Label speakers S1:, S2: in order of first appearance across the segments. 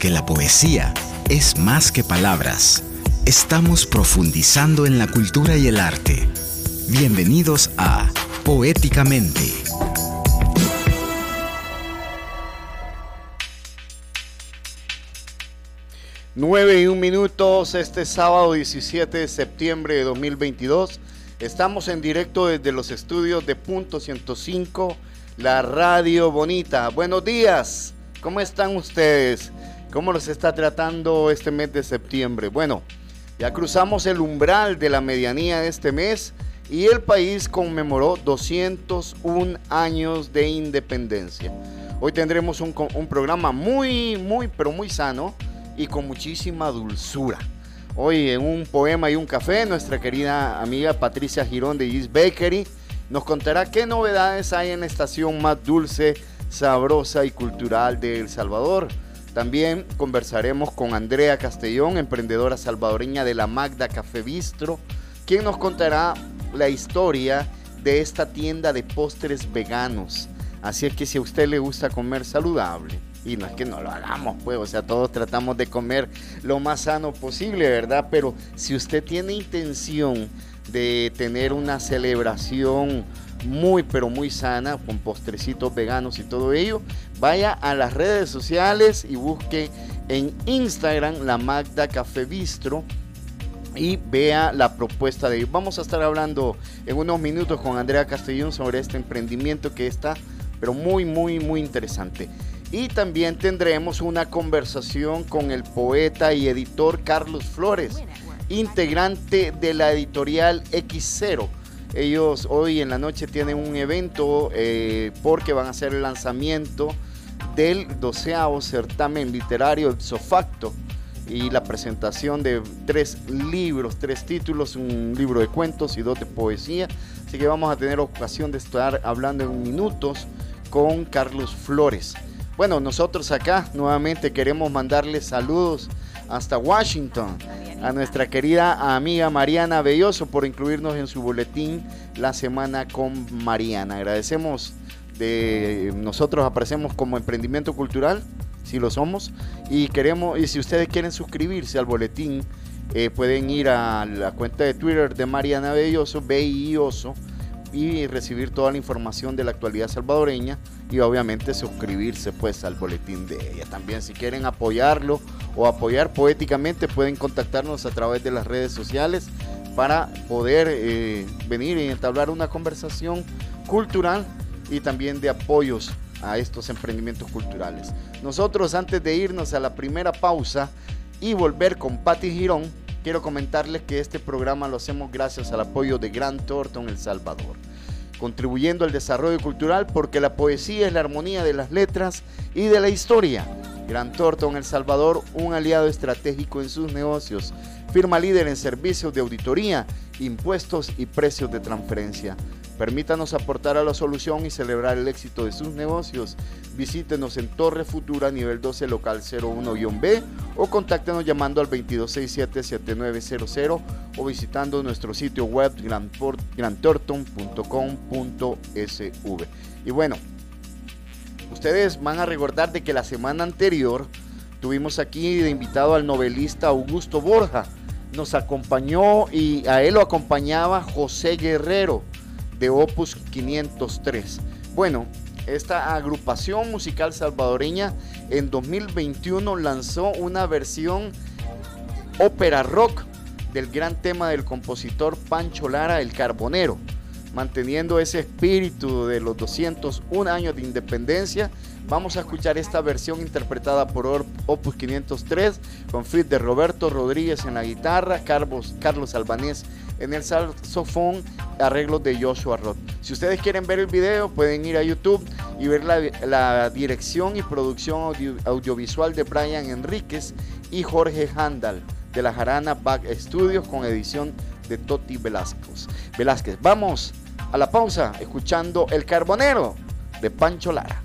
S1: Porque la poesía es más que palabras. Estamos profundizando en la cultura y el arte. Bienvenidos a Poéticamente.
S2: Nueve y un minutos este sábado 17 de septiembre de 2022. Estamos en directo desde los estudios de Punto 105, la radio bonita. Buenos días, ¿cómo están ustedes? ¿Cómo los está tratando este mes de septiembre? Bueno, ya cruzamos el umbral de la medianía de este mes y el país conmemoró 201 años de independencia. Hoy tendremos un, programa muy, muy, pero muy sano y con muchísima dulzura. Hoy en un poema y un café, nuestra querida amiga Patricia Girón de East Bakery nos contará qué novedades hay en la estación más dulce, sabrosa y cultural de El Salvador. También conversaremos con Andrea Castellón, emprendedora salvadoreña de la Magda Café Bistro, quien nos contará la historia de esta tienda de postres veganos. Así es que si a usted le gusta comer saludable, y no es que no lo hagamos, pues, o sea, todos tratamos de comer lo más sano posible, ¿verdad? Pero si usted tiene intención de tener una celebración muy, pero muy sana, con postrecitos veganos y todo ello, vaya a las redes sociales y busque en Instagram la Magda Café Bistro y vea la propuesta de ellos. Vamos a estar hablando en unos minutos con Andrea Castellón sobre este emprendimiento que está, pero muy, muy, muy interesante. Y también tendremos una conversación con el poeta y editor Carlos Flores, integrante de la editorial X0. Ellos hoy en la noche tienen un evento eh, porque van a hacer el lanzamiento del doceavo certamen literario Sofacto y la presentación de tres libros, tres títulos, un libro de cuentos y dos de poesía. Así que vamos a tener ocasión de estar hablando en minutos con Carlos Flores. Bueno, nosotros acá nuevamente queremos mandarles saludos hasta Washington a nuestra querida amiga Mariana Belloso por incluirnos en su boletín La Semana con Mariana. Agradecemos nosotros aparecemos como emprendimiento cultural, si lo somos, y queremos y si ustedes quieren suscribirse al boletín eh, pueden ir a la cuenta de Twitter de Mariana Belloso, Belloso y recibir toda la información de la actualidad salvadoreña y obviamente suscribirse pues al boletín de ella. También si quieren apoyarlo o apoyar poéticamente pueden contactarnos a través de las redes sociales para poder eh, venir y entablar una conversación cultural y también de apoyos a estos emprendimientos culturales. Nosotros antes de irnos a la primera pausa y volver con Patti Girón, quiero comentarles que este programa lo hacemos gracias al apoyo de Grant Thornton El Salvador, contribuyendo al desarrollo cultural porque la poesía es la armonía de las letras y de la historia. Grant Thornton El Salvador, un aliado estratégico en sus negocios, firma líder en servicios de auditoría, impuestos y precios de transferencia. Permítanos aportar a la solución y celebrar el éxito de sus negocios. Visítenos en Torre Futura, nivel 12, local 01-B o contáctenos llamando al 2267-7900 o visitando nuestro sitio web grantorton.com.sv. Y bueno, ustedes van a recordar de que la semana anterior tuvimos aquí de invitado al novelista Augusto Borja. Nos acompañó y a él lo acompañaba José Guerrero de Opus 503. Bueno, esta agrupación musical salvadoreña en 2021 lanzó una versión ópera rock del gran tema del compositor Pancho Lara, El Carbonero, manteniendo ese espíritu de los 201 años de independencia. Vamos a escuchar esta versión interpretada por Opus 503 con fit de Roberto Rodríguez en la guitarra, Carlos, Carlos Albanés en el saxofón, arreglos de Joshua Roth. Si ustedes quieren ver el video, pueden ir a YouTube y ver la, dirección y producción audiovisual de Brian Enríquez y Jorge Handal de la Jarana Back Studios con edición de Toti Velázquez. Velázquez. Vamos a la pausa escuchando El Carbonero de Pancho Lara.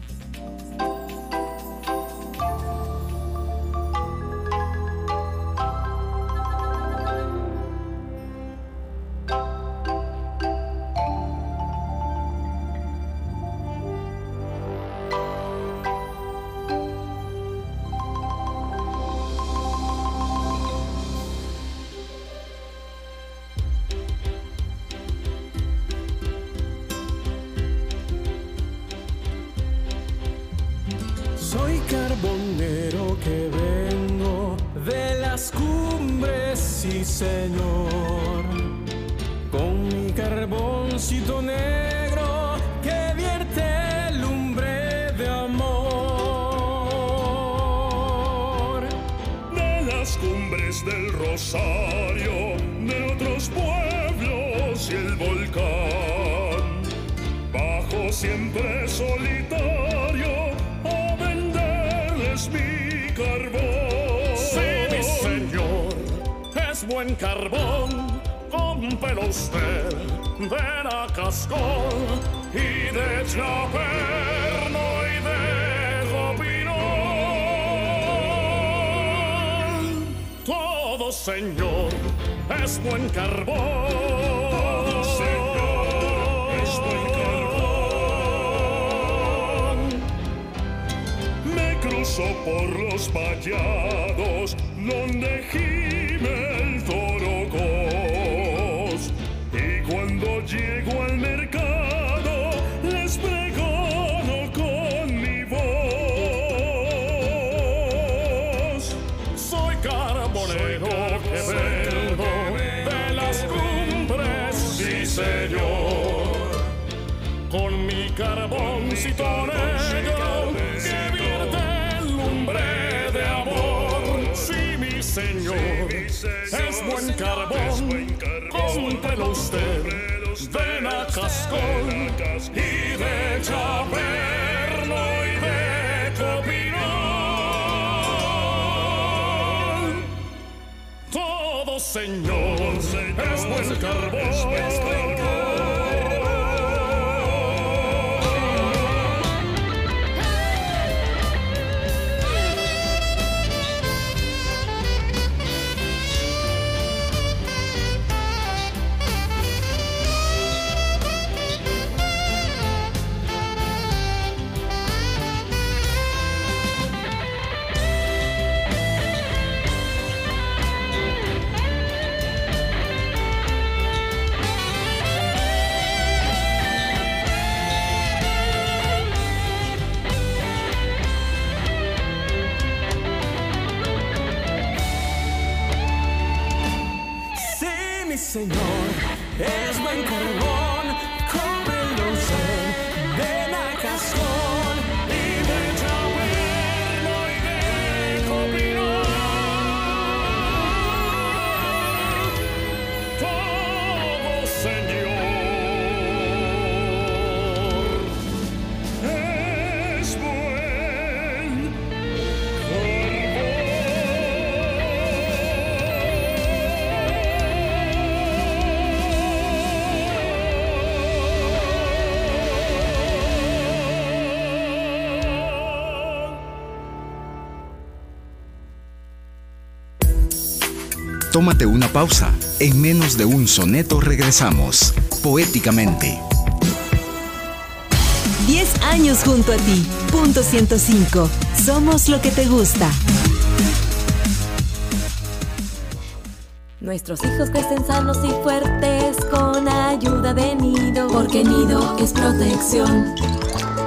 S3: Carbón.
S4: Sí, mi señor, es buen carbón. Cómprelo usted de la cascón y de chaperno y de copinón. Todo señor es buen carbón.
S3: Cruzo por los vallados donde gime el torocos. Y cuando llego al mercado les pregono con mi voz.
S4: Soy carbonero que vengo de las cumbres, sí señor. Con mi carboncito buen carbón. Cómprelo usted de la cascón y de chaperno y de copinón. Todo señor es buen carbón. Señor, es buen carbón,
S1: Tómate una pausa. En menos de un soneto regresamos, poéticamente.
S5: 10 años junto a ti. Punto 105. Somos lo que te gusta. Nuestros hijos crecen sanos y fuertes con ayuda de nido.
S6: Porque nido es protección.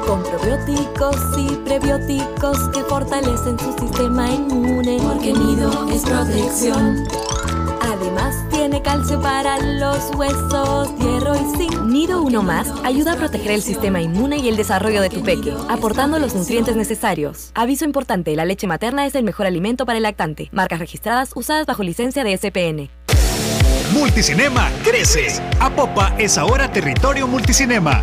S5: Con probióticos y prebióticos que fortalecen su sistema inmune.
S6: Porque nido es protección.
S5: Además tiene calcio para los huesos, hierro y zinc. Nido Uno Más ayuda a proteger el sistema inmune y el desarrollo de tu peque, aportando los nutrientes necesarios. Aviso importante, la leche materna es el mejor alimento para el lactante. Marcas registradas usadas bajo licencia de SPN.
S7: Multicinema crece. Apopa es ahora territorio multicinema.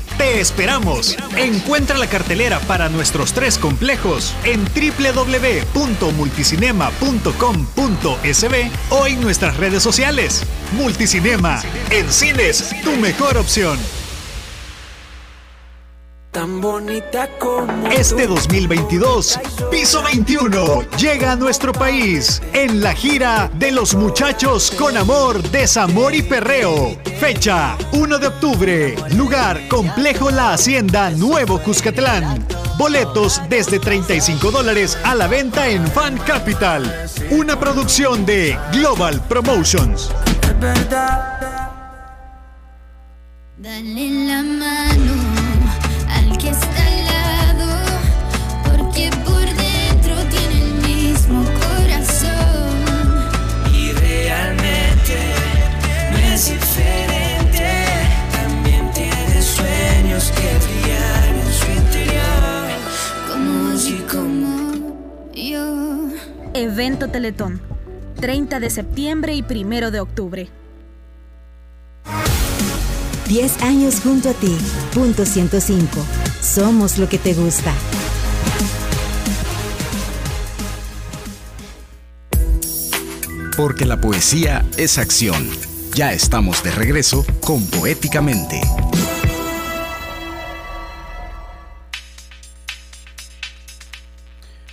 S7: Te esperamos. Encuentra la cartelera para nuestros tres complejos en www.multicinema.com.sb o en nuestras redes sociales. Multicinema, en cines, tu mejor opción.
S4: Tan bonita como
S7: Este 2022, Piso 21 llega a nuestro país en la gira de los muchachos con amor, desamor y perreo. Fecha 1 de octubre, lugar Complejo La Hacienda Nuevo Cuscatlán. Boletos desde 35 dólares a la venta en Fan Capital. Una producción de Global Promotions.
S8: Dale la mano
S9: Evento Teletón. 30 de septiembre y 1 de octubre.
S10: 10 años junto a ti. Punto 105. Somos lo que te gusta.
S1: Porque la poesía es acción. Ya estamos de regreso con Poéticamente.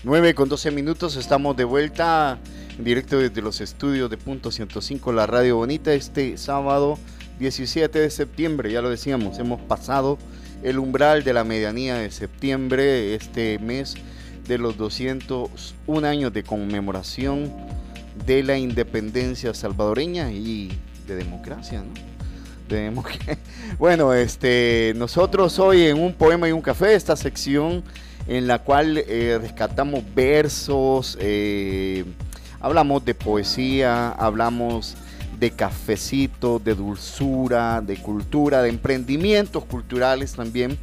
S2: Nueve con 12 minutos, estamos de vuelta en directo desde los estudios de Punto 105, la Radio Bonita, este sábado 17 de septiembre, ya lo decíamos, hemos pasado el umbral de la medianía de septiembre, este mes de los 201 años de conmemoración de la independencia salvadoreña y de democracia, ¿no? Bueno, este, nosotros hoy en un poema y un café, esta sección en la cual eh, rescatamos versos, eh, hablamos de poesía, hablamos de cafecito, de dulzura, de cultura, de emprendimientos culturales también.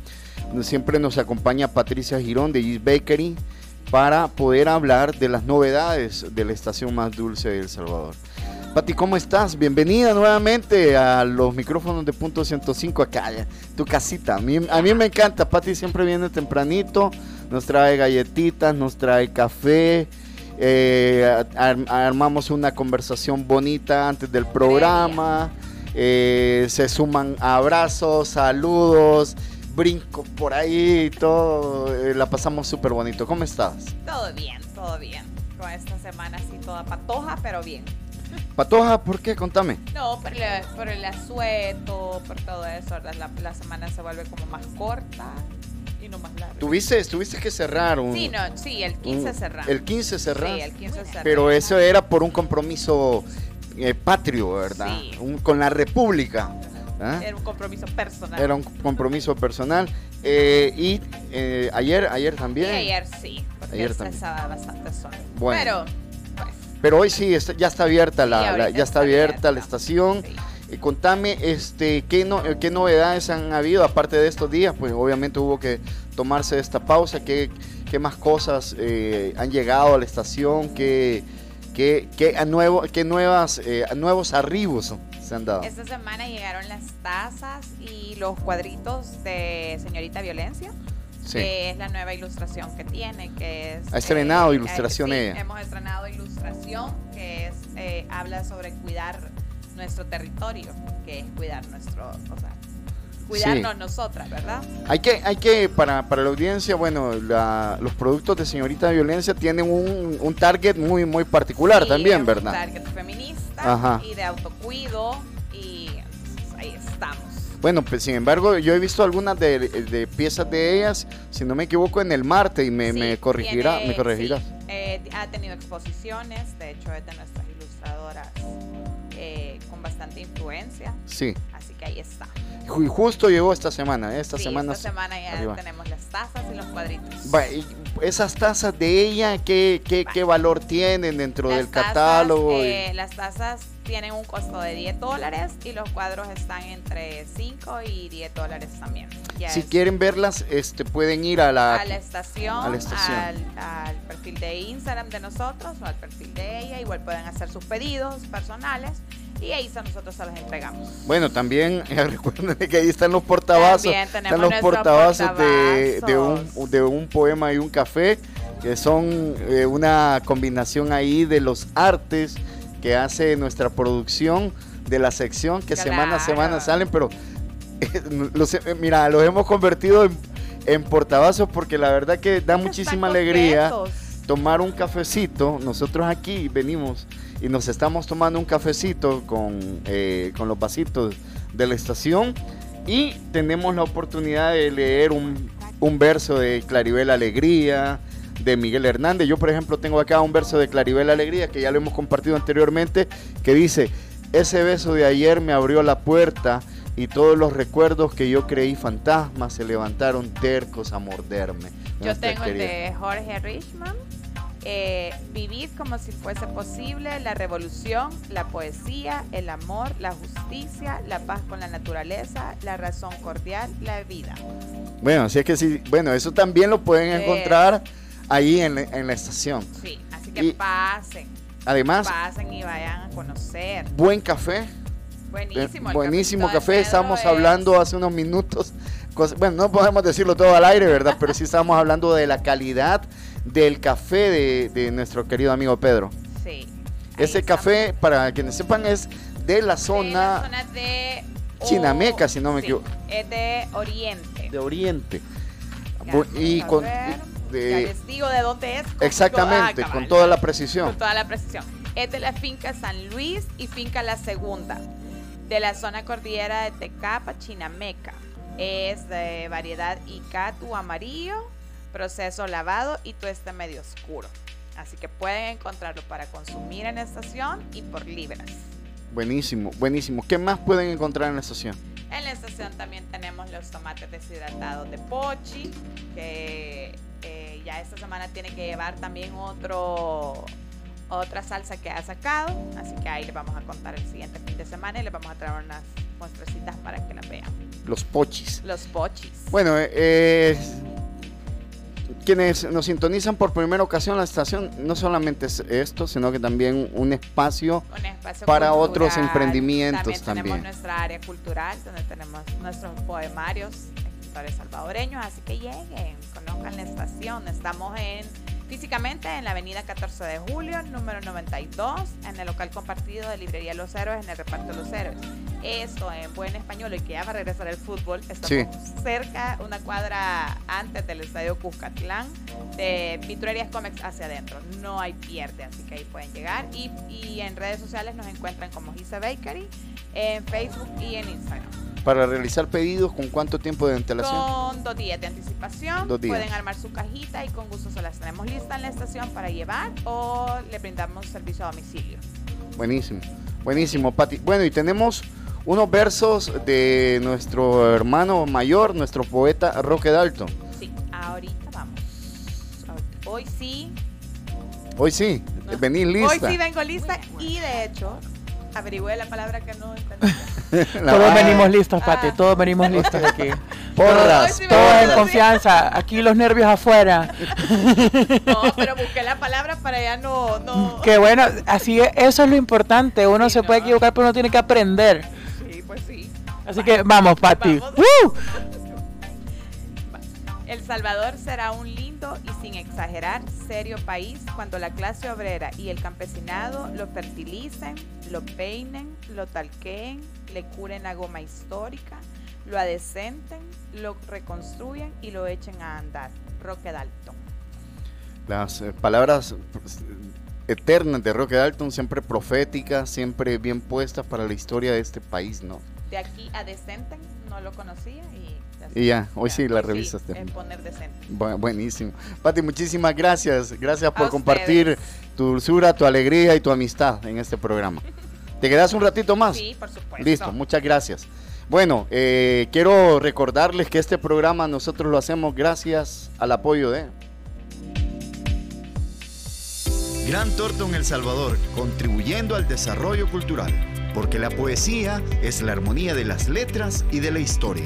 S2: Siempre nos acompaña Patricia Girón de Gis Bakery para poder hablar de las novedades de la estación más dulce de El Salvador. Pati, ¿cómo estás? Bienvenida nuevamente a los micrófonos de Punto 105 acá, tu casita. A mí, a mí me encanta, Pati siempre viene tempranito, nos trae galletitas, nos trae café, eh, ar- armamos una conversación bonita antes del programa, eh, se suman abrazos, saludos, brincos por ahí, todo, eh, la pasamos súper bonito. ¿Cómo estás?
S11: Todo bien, todo bien. Con esta semana así toda patoja, pero bien.
S2: Patoja, ¿por qué? Contame.
S11: No, por, el- por el asueto, por todo eso. La, la semana se vuelve como más corta más.
S2: Tuviste, tuviste que cerrar un...
S11: Sí, no, sí, el 15
S2: un-
S11: cerramos.
S2: El 15 cerrar.
S11: Sí, el 15 cerramos.
S2: Pero eso era por un compromiso eh, patrio, ¿verdad?
S11: Sí.
S2: Un- con la República. ¿ah?
S11: Era un compromiso personal.
S2: Era un compromiso personal. Eh, y eh, ayer, ayer también.
S11: Y ayer sí, porque
S2: Ayer
S11: se
S2: también.
S11: estaba bastante sol.
S2: Bueno.
S11: Pero, pues,
S2: Pero hoy sí, está- ya está abierta
S11: Sí,
S2: la, ya está abierta,
S11: abierta.
S2: la estación.
S11: sí.
S2: Contame, este, ¿qué, no, qué novedades han habido aparte de estos días? Pues obviamente hubo que tomarse esta pausa. ¿Qué, qué más cosas eh, han llegado a la estación? ¿Qué, qué, qué, a nuevo, qué nuevas, eh, nuevos arribos se han dado?
S11: Esta semana llegaron las tazas y los cuadritos de Señorita Violencia.
S2: Sí.
S11: que es la nueva ilustración que tiene, que es...
S2: Ha estrenado
S11: eh,
S2: ilustración
S11: sí,
S2: ella.
S11: hemos estrenado ilustración, que es, eh, habla sobre cuidar nuestro territorio, que es cuidar nuestro, o sea, cuidarnos nosotras, ¿verdad?
S2: Hay que, hay que para, para la audiencia, bueno, la- los productos de Señorita Violencia tienen un, un target muy, muy particular
S11: Sí,
S2: también,
S11: es un
S2: ¿verdad?
S11: target feminista
S2: Ajá.
S11: y de autocuido y ahí estamos.
S2: Bueno, pues sin embargo, yo he visto algunas de, de piezas de ellas, si no me equivoco, en el Marte y me,
S11: Sí,
S2: me corregirá,
S11: tiene-
S2: me corregirás.
S11: eh, ha tenido exposiciones, de hecho es de nuestras ilustradoras bastante influencia,
S2: Sí.
S11: así que ahí está.
S2: Ju- justo llegó esta semana, esta
S11: Sí,
S2: semana.
S11: esta semana ya
S2: arriba.
S11: tenemos las tazas y los cuadritos.
S2: Va, y esas tazas de ella, ¿qué, qué, qué valor tienen dentro
S11: Las
S2: del
S11: tazas,
S2: catálogo? y-
S11: eh, las tazas tienen un costo de 10 dólares y los cuadros están entre 5 y 10 dólares también. Ya
S2: si
S11: es
S2: quieren verlas, este, pueden ir a la...
S11: a la estación,
S2: a la estación.
S11: Al, al perfil de Instagram de nosotros o al perfil de ella. Igual pueden hacer sus pedidos personales y ahí nosotros se los entregamos.
S2: Bueno, también recuerden que ahí están los portavasos. Están los portavasos de, de un, de un poema y un café, que son eh, una combinación ahí de los artes que hace nuestra producción de la sección que semana a semana salen, pero eh, los, eh, mira, los hemos convertido en, en portavasos porque la verdad que da muchísima alegría tomar un cafecito. Nosotros aquí venimos y nos estamos tomando un cafecito con, eh, con los vasitos de la estación y tenemos la oportunidad de leer un un verso de Claribel Alegría, de Miguel Hernández. Yo, por ejemplo, tengo acá un verso de Claribel Alegría que ya lo hemos compartido anteriormente, que dice, ese beso de ayer me abrió la puerta y todos los recuerdos que yo creí fantasmas se levantaron tercos a morderme.
S11: Yo tengo el de Jorge Richman. Eh, vivid como si fuese posible la revolución, la poesía, el amor, la justicia, la paz con la naturaleza, la razón cordial, la vida.
S2: Bueno, así es que sí, bueno, eso también lo pueden encontrar ahí en, la- en la estación.
S11: Sí, así que
S2: Y-
S11: pasen.
S2: Además,
S11: pasen y vayan a conocer.
S2: buen café.
S11: Buenísimo.
S2: Eh, buenísimo café.
S11: Pedro
S2: Estábamos
S11: es-
S2: hablando hace unos minutos. Bueno, no podemos decirlo todo al aire, ¿verdad? Pero sí estábamos hablando de la calidad del café de, de nuestro querido amigo Pedro.
S11: Sí.
S2: Ese café, para quienes sepan, es de la
S11: De la
S2: zona
S11: zona de
S2: chinameca, si no me
S11: sí,
S2: equivoco,
S11: Es de Oriente.
S2: de Oriente.
S11: Ya,
S2: y con. De-
S11: Ya les digo de dónde es.
S2: exactamente,
S11: toda- ah,
S2: con toda la precisión.
S11: Con toda la precisión. Es de la finca San Luis y finca La Segunda, de la zona cordillera de Tecapa, Chinameca. Es de variedad Icatu amarillo, proceso lavado y tueste medio oscuro. Así que pueden encontrarlo para consumir en la estación y por libras.
S2: Buenísimo, buenísimo. ¿Qué más pueden encontrar en la estación?
S11: En la estación también tenemos los tomates deshidratados de Pochi, que eh, ya esta semana tiene que llevar también otro otra salsa que ha sacado, así que ahí les vamos a contar el siguiente fin de semana y les vamos a traer unas muestrecitas para que las vean.
S2: Los pochis.
S11: Los pochis.
S2: Bueno, eh, eh, quienes nos sintonizan por primera ocasión la estación, no solamente es esto, sino que también un espacio,
S11: Un espacio
S2: para
S11: cultural.
S2: otros emprendimientos
S11: También
S2: también.
S11: nuestra área cultural, donde tenemos nuestros poemarios, salvadoreños, así que lleguen, conozcan la estación. Estamos en físicamente en la avenida 14 de julio, número 92, en el local compartido de Librería Los Héroes, en el reparto Los Héroes. Esto en buen español y que ya va a regresar el fútbol, estamos
S2: Sí.
S11: cerca, una cuadra antes del estadio Cuscatlán, de Pinturerías Comex hacia adentro. No hay pierde, así que ahí pueden llegar. Y, y en redes sociales nos encuentran como Gisa Bakery, en Facebook y en Instagram.
S2: Para realizar pedidos, ¿con cuánto tiempo de antelación?
S11: Con dos días de anticipación,
S2: Dos días.
S11: pueden armar su cajita y con gusto se las tenemos listas en la estación para llevar o le brindamos servicio a domicilio.
S2: Buenísimo, buenísimo, Pati. Bueno, y tenemos unos versos de nuestro hermano mayor, nuestro poeta Roque Dalton.
S11: Sí, ahorita vamos. Hoy sí.
S2: Hoy sí, venís lista.
S11: Hoy sí vengo lista y de hecho averigüé la palabra que no entendí.
S2: La
S12: Todos venimos listos,
S11: Ah.
S12: Pati, todos venimos listos aquí.
S2: Porras,
S11: me
S12: Todos en confianza, aquí los nervios afuera.
S11: No, pero busqué la palabra para ya no, no.
S12: Que bueno, así es, eso es lo importante. Uno se puede equivocar, pero uno tiene que aprender.
S11: Sí, pues sí.
S12: Así que vamos, Pati.
S11: Vamos.
S12: ¡Woo!
S11: El Salvador será un lindo y sin exagerar serio país cuando la clase obrera y el campesinado lo fertilicen, lo peinen, lo talqueen, le curen la goma histórica, lo adecenten, lo reconstruyan y lo echen a andar. Roque Dalton.
S2: Las eh, palabras pues, eternas de Roque Dalton, siempre proféticas, siempre bien puestas para la historia de este país, ¿no?
S11: De aquí a decenten, no lo conocía y
S2: Y ya, hoy sí la
S11: hoy
S2: revisaste.
S11: es poner decente.
S2: Bu- buenísimo. Pati, muchísimas gracias. Gracias por
S11: A
S2: compartir
S11: ustedes.
S2: tu dulzura, tu alegría y tu amistad en este programa. ¿Te quedas un ratito más?
S11: Sí, por supuesto.
S2: Listo, muchas gracias. Bueno, eh, quiero recordarles que este programa nosotros lo hacemos gracias al apoyo de...
S1: Gran Torto en El Salvador, contribuyendo al desarrollo cultural, porque la poesía es la armonía de las letras y de la historia.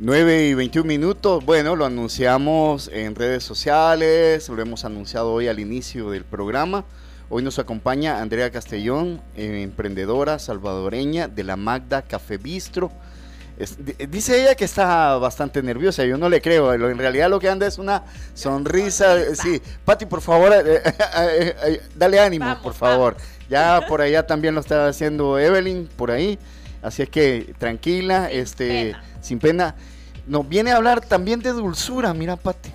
S2: Nueve y 21 minutos, bueno, lo anunciamos en redes sociales, lo hemos anunciado hoy al inicio del programa. Hoy nos acompaña Andrea Castellón, eh, emprendedora salvadoreña de la Magda Café Bistro. Es- dice ella que está bastante nerviosa, yo no le creo. En realidad lo que anda es una sonrisa. Sí, Pati, por favor, eh, eh, eh, dale ánimo,
S11: Vamos,
S2: por favor. Ya por allá también lo está haciendo Evelyn, por ahí. Así es que tranquila, este, sin pena. Nos viene a hablar también de dulzura, mira, Pati.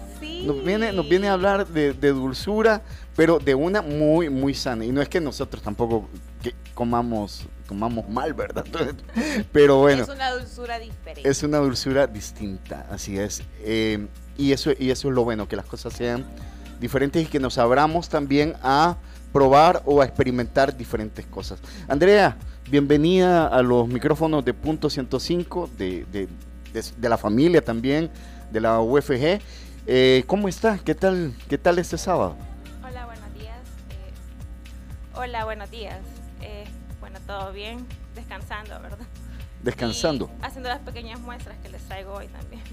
S2: Nos viene, nos viene a hablar de, de dulzura, pero de una muy, muy sana. Y no es que nosotros tampoco que comamos, comamos mal, ¿verdad? Pero bueno,
S11: Es una dulzura diferente.
S2: es una dulzura distinta, así es. Eh, y, eso, y eso es lo bueno, que las cosas sean diferentes y que nos abramos también a probar o a experimentar diferentes cosas. Andrea, bienvenida a los micrófonos de Punto 105, de, de, de- de la familia también, de la UFG. Eh, ¿Cómo está? ¿Qué tal, ¿Qué tal este sábado?
S13: Hola, buenos días. eh, hola, buenos días. Eh, bueno, todo bien, descansando, ¿verdad?
S2: Descansando.
S13: Y haciendo las pequeñas muestras que les traigo hoy también.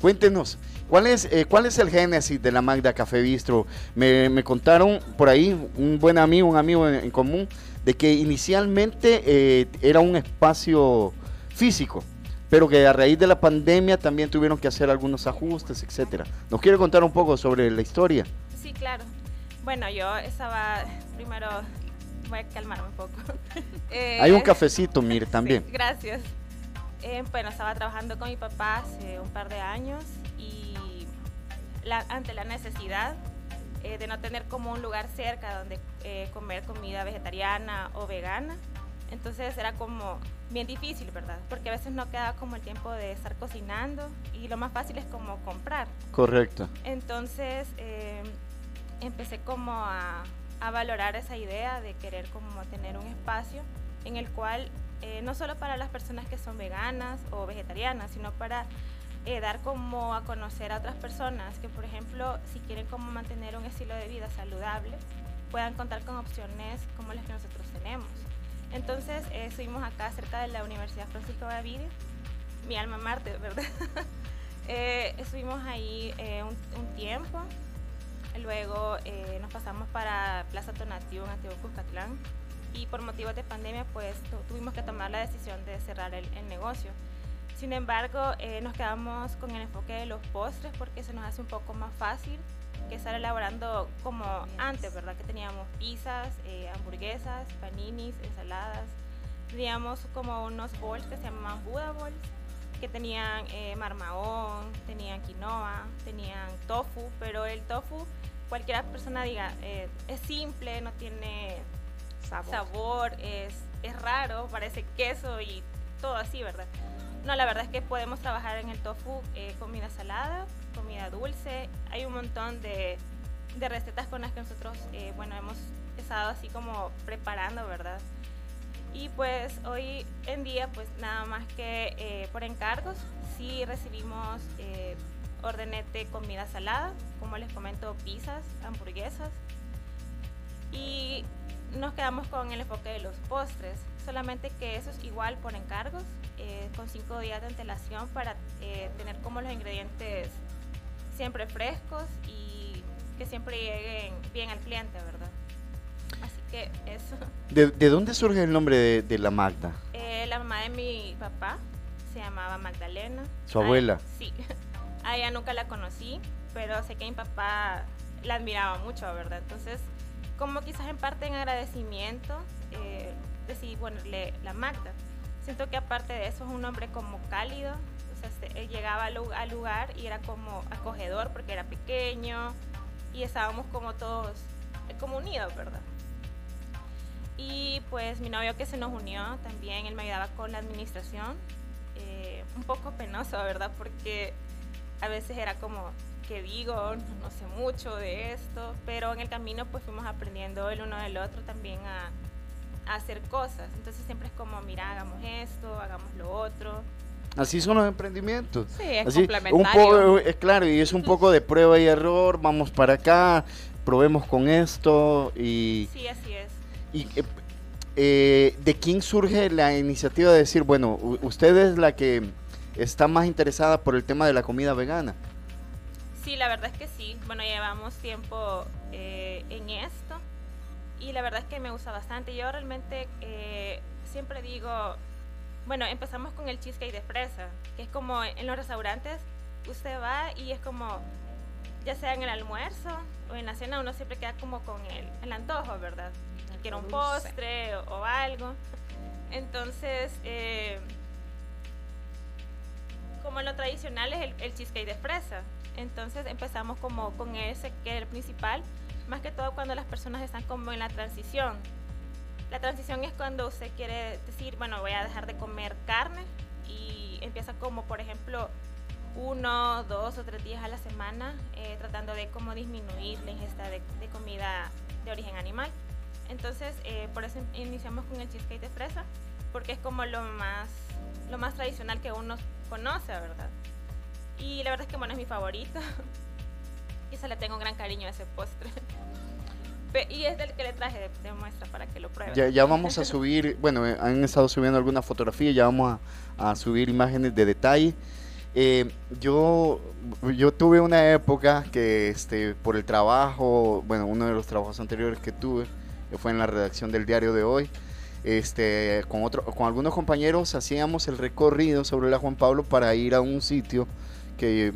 S2: Cuéntenos, ¿cuál es, eh, ¿cuál es el génesis de la Magda Café Bistro? Me, me contaron por ahí un buen amigo, un amigo en, en común, de que inicialmente eh, era un espacio físico, pero que a raíz de la pandemia también tuvieron que hacer algunos ajustes, etcétera. ¿Nos quiere contar un poco sobre la historia?
S13: Sí, claro. Bueno, yo estaba primero, voy a calmarme un poco. Eh,
S2: Hay un cafecito, mire, también.
S13: Sí, gracias. Eh, bueno, estaba trabajando con mi papá hace un par de años y la- ante la necesidad eh, de no tener como un lugar cerca donde eh, comer comida vegetariana o vegana, entonces era como bien difícil, ¿verdad? Porque a veces no queda como el tiempo de estar cocinando y lo más fácil es como comprar.
S2: Correcto.
S13: Entonces eh, empecé como a, a valorar esa idea de querer como tener un espacio en el cual eh, no solo para las personas que son veganas o vegetarianas, sino para eh, dar como a conocer a otras personas que, por ejemplo, si quieren como mantener un estilo de vida saludable, puedan contar con opciones como las que nosotros tenemos. Entonces, eh, estuvimos acá cerca de la Universidad Francisco Gaviria, mi alma Marte, ¿verdad? Eh, estuvimos ahí eh, un, tiempo, luego nos pasamos para Plaza Tonatiuh en Antiguo Cuscatlán y por motivos de pandemia pues tu- tuvimos que tomar la decisión de cerrar el, el negocio. Sin embargo, eh, nos quedamos con el enfoque de los postres porque se nos hace un poco más fácil que estar elaborando como antes, ¿verdad? Que teníamos pizzas, eh, hamburguesas, paninis, ensaladas. Teníamos como unos bowls que se llamaban Buddha Bowls, que tenían eh, marmahón, tenían quinoa, tenían tofu, pero el tofu, cualquier persona diga, eh, es simple, no tiene
S11: Sabor.
S13: es, es raro, parece queso y todo así, ¿verdad? No, la verdad es que podemos trabajar en el tofu eh, comida salada, comida dulce. Hay un montón de, de recetas con las que nosotros, eh, bueno, hemos estado así como preparando, ¿verdad? Y pues hoy en día, pues nada más que eh, por encargos, sí recibimos eh, órdenes de comida salada, como les comento, pizzas, hamburguesas. Y nos quedamos con el enfoque de los postres, solamente que eso es igual por encargos, eh, con cinco días de antelación para eh, tener como los ingredientes siempre frescos y que siempre lleguen bien al cliente, ¿verdad? Así que eso.
S2: ¿De, de dónde surge el nombre de, de la Magda?
S13: Eh, la mamá de mi papá se llamaba Magdalena.
S2: ¿Su abuela?
S13: sí. A ella nunca la conocí, pero sé que mi papá la admiraba mucho, ¿verdad? Entonces, como quizás en parte en agradecimiento, eh, decidí ponerle la Magda. Siento que aparte de eso es un nombre como cálido, o sea, se- él llegaba al al lugar y era como acogedor porque era pequeño y estábamos como todos, eh, como unidos, ¿verdad? Y pues mi novio que se nos unió también, él me ayudaba con la administración. eh, un poco penoso, ¿verdad? Porque a veces era como, ¿qué digo? No sé mucho de esto. Pero en el camino pues fuimos aprendiendo el uno del otro también a, a hacer cosas. Entonces siempre es como, mira, hagamos esto, hagamos lo otro.
S2: Así son los emprendimientos.
S13: Sí, es
S2: Así, un
S13: complementario.
S2: poco, es claro, y es un poco de prueba y error, vamos para acá, probemos con esto y...
S13: Sí, así es.
S2: y eh, eh, ¿De quién surge la iniciativa de decir, bueno, usted es la que está más interesada por el tema de la comida vegana?
S13: Sí, la verdad es que sí. Bueno, llevamos tiempo eh, en esto y la verdad es que me gusta bastante. Yo realmente eh, siempre digo, Bueno, empezamos con el cheesecake de fresa, que es como en los restaurantes, usted va y es como, ya sea en el almuerzo o en la cena, uno siempre queda como con el, el antojo, ¿verdad? Quiere un postre o, o algo. Entonces, eh, como lo tradicional es el, el cheesecake de fresa. Entonces empezamos como con ese que es el principal, más que todo cuando las personas están como en la transición. La transición es cuando usted quiere decir, bueno, voy a dejar de comer carne y empieza como, por ejemplo, uno, dos o tres días a la semana eh, tratando de como disminuir la ingesta de, de comida de origen animal. Entonces, eh, por eso iniciamos con el cheesecake de fresa, porque es como lo más, lo más tradicional que uno conoce, ¿verdad? Y la verdad es que, bueno, es mi favorito. y se le tengo un gran cariño a ese postre. Y es del que le traje de, de muestra para que lo prueben.
S2: Ya, ya vamos a subir, bueno, eh, han estado subiendo algunas fotografías, ya vamos a, a subir imágenes de detalle. Eh, yo, yo tuve una época que este, por el trabajo, bueno, uno de los trabajos anteriores que tuve, que fue en la redacción del diario de hoy, este, con, otro, con algunos compañeros hacíamos el recorrido sobre la Juan Pablo para ir a un sitio que